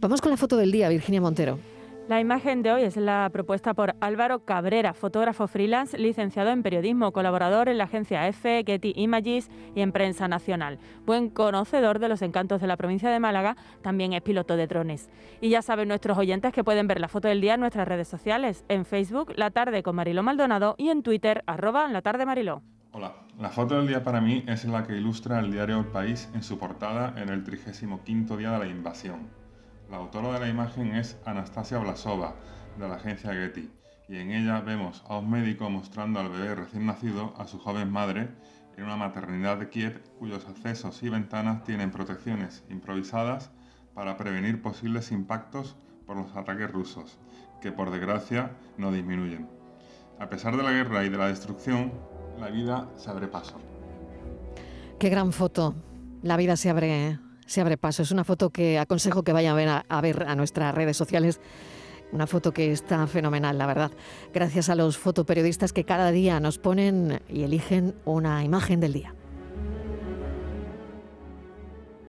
Vamos con la foto del día, Virginia Montero. La imagen de hoy es la propuesta por Álvaro Cabrera, fotógrafo freelance, licenciado en periodismo, colaborador en la agencia EFE, Getty Images y en Prensa Nacional. Buen conocedor de los encantos de la provincia de Málaga, también es piloto de drones. Y ya saben nuestros oyentes que pueden ver la foto del día en nuestras redes sociales, en Facebook, La Tarde con Mariló Maldonado y en Twitter, arroba La Tarde Mariló. Hola, la foto del día para mí es la que ilustra el diario El País en su portada en el 35 día de la invasión. La autora de la imagen es Anastasia Blasova, de la agencia Getty, y en ella vemos a un médico mostrando al bebé recién nacido a su joven madre en una maternidad de Kiev cuyos accesos y ventanas tienen protecciones improvisadas para prevenir posibles impactos por los ataques rusos, que por desgracia no disminuyen. A pesar de la guerra y de la destrucción, la vida se abre paso. Qué gran foto. La vida se abre se abre paso. Es una foto que aconsejo que vayan a ver a, ver a nuestras redes sociales. Una foto que está fenomenal, la verdad. Gracias a los fotoperiodistas que cada día nos ponen y eligen una imagen del día.